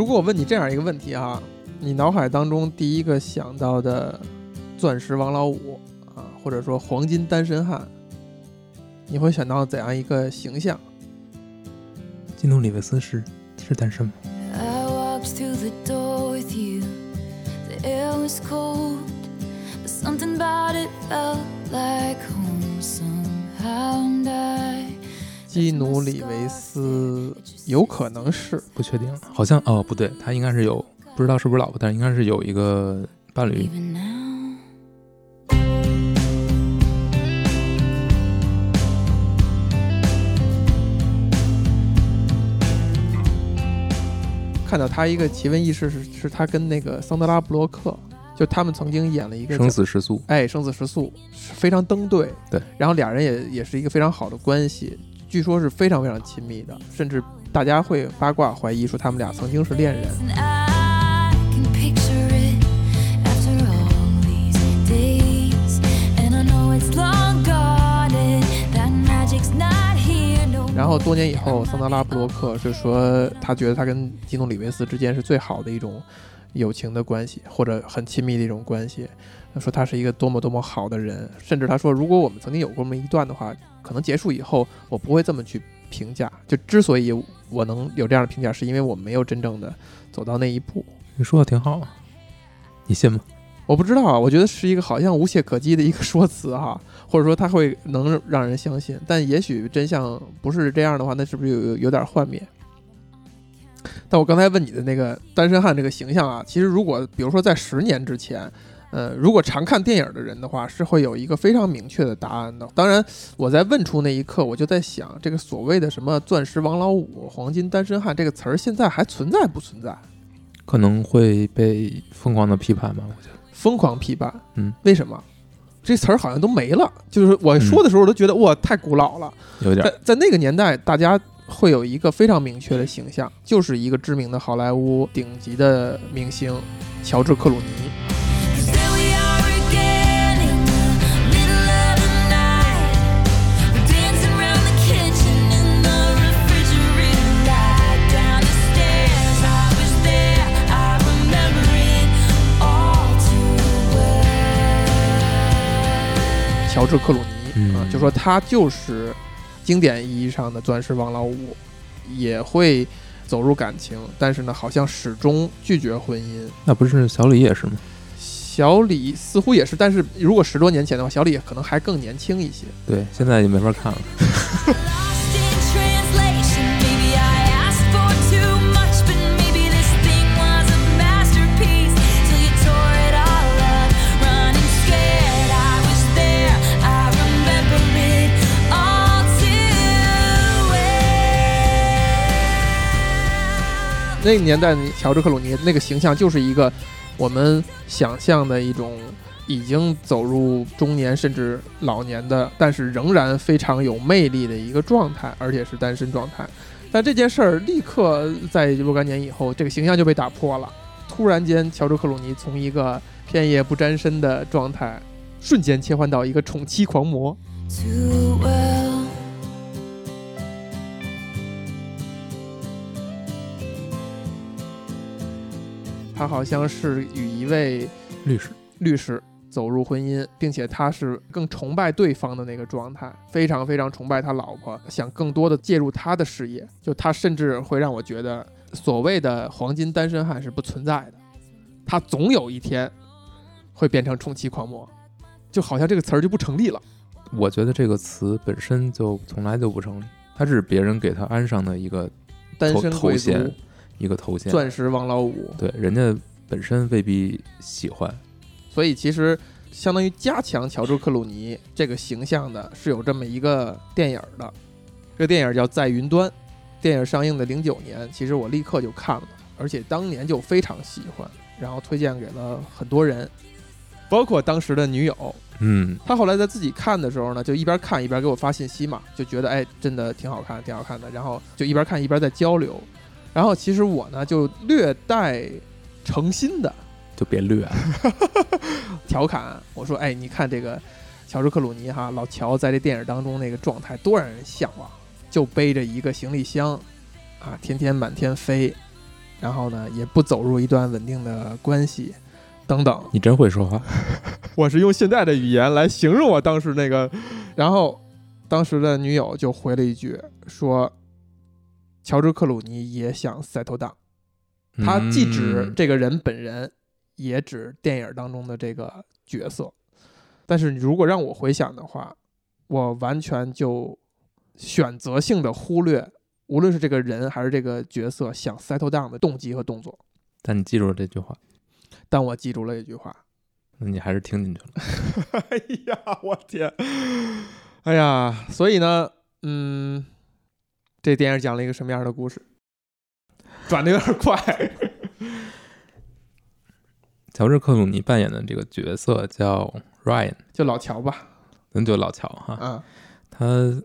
如果我问你这样一个问题哈，你脑海当中第一个想到的钻石王老五啊，或者说黄金单身汉，你会想到怎样一个形象？金努里维斯是是单身吗？I walked through the door with you. The air was cold, but something about it felt like home somehow. 基努里维斯有可能是不确定，好像哦不对，他应该是有不知道是不是老婆，但是应该是有一个伴侣。看到他一个奇闻异事是是他跟那个桑德拉布洛克，就他们曾经演了一个生死时速，哎生死时速，非常登对。对，然后俩人也也是一个非常好的关系，据说是非常非常亲密的，甚至大家会八卦怀疑说他们俩曾经是恋人。然后多年以后，桑德拉布洛克就说，他觉得他跟基努里维斯之间是最好的一种友情的关系，或者很亲密的一种关系。他说他是一个多么多么好的人，甚至他说，如果我们曾经有过这么一段的话，可能结束以后，我不会这么去评价。就之所以我能有这样的评价，是因为我没有真正的走到那一步。你说的挺好啊，你信吗？我不知道啊，我觉得是一个好像无懈可击的一个说辞哈，或者说他会能让人相信，但也许真相不是这样的话，那是不是有有有点幻灭？但我刚才问你的那个单身汉这个形象啊，其实如果比如说在十年之前，呃，如果常看电影的人的话，是会有一个非常明确的答案的。当然，我在问出那一刻，我就在想，这个所谓的什么“钻石王老五”“黄金单身汉”这个词儿，现在还存在不存在？可能会被疯狂的批判吧，我觉得。疯狂批判，嗯，为什么？这词儿好像都没了。就是我说的时候，我都觉得、哇，太古老了。有点在在那个年代，大家会有一个非常明确的形象，就是一个知名的好莱坞顶级的明星乔治·克鲁尼。治·克鲁尼嗯啊，就说他就是经典意义上的钻石王老五，也会走入感情，但是呢，好像始终拒绝婚姻。那不是小李也是吗？小李似乎也是，但是如果十多年前的话，小李可能还更年轻一些。对，现在就没法看了。那个年代，乔治·克鲁尼那个形象就是一个我们想象的一种已经走入中年甚至老年的，但是仍然非常有魅力的一个状态，而且是单身状态。但这件事儿立刻在若干年以后，这个形象就被打破了。突然间，乔治·克鲁尼从一个片叶不沾身的状态，瞬间切换到一个宠妻狂魔。他好像是与一位律师，律师走入婚姻，并且他是更崇拜对方的那个状态，非常非常崇拜他老婆，想更多的介入他的事业。就他甚至会让我觉得，所谓的黄金单身汉是不存在的，他总有一天会变成宠妻狂魔，就好像这个词儿就不成立了。我觉得这个词本身就从来就不成立，它是别人给他安上的一个头单身头衔一个头衔。钻石王老五，对，人家本身未必喜欢。所以其实相当于加强乔治·克鲁尼这个形象的是有这么一个电影的，这个电影叫《在云端》，电影上映的零九年，其实我立刻就看了，而且当年就非常喜欢，然后推荐给了很多人，包括当时的女友。嗯，他后来在自己看的时候呢，就一边看一边给我发信息嘛，就觉得哎，真的挺好看，挺好看的。然后就一边看一边在交流，然后其实我呢就略带诚心的就别略了。调侃我说：“哎，你看这个乔治·克鲁尼哈，老乔在这电影当中那个状态多让人向往，就背着一个行李箱，啊，天天满天飞，然后呢，也不走入一段稳定的关系，等等。你真会说话。我是用现在的语言来形容我当时那个，然后当时的女友就回了一句说：“乔治克鲁尼也想 settle down。”他既指嗯这个人本人，也指电影当中的这个角色。但是如果让我回想的话，我完全就选择性的忽略，无论是这个人还是这个角色想 settle down 的动机和动作。但你记住了这句话，但我记住了一句话，那你还是听进去了。哎呀，我天！哎呀，所以呢，嗯，这电影讲了一个什么样的故事？转的有点快。乔治克鲁尼扮演的这个角色叫 Ryan，就老乔吧，咱就老乔哈。嗯，他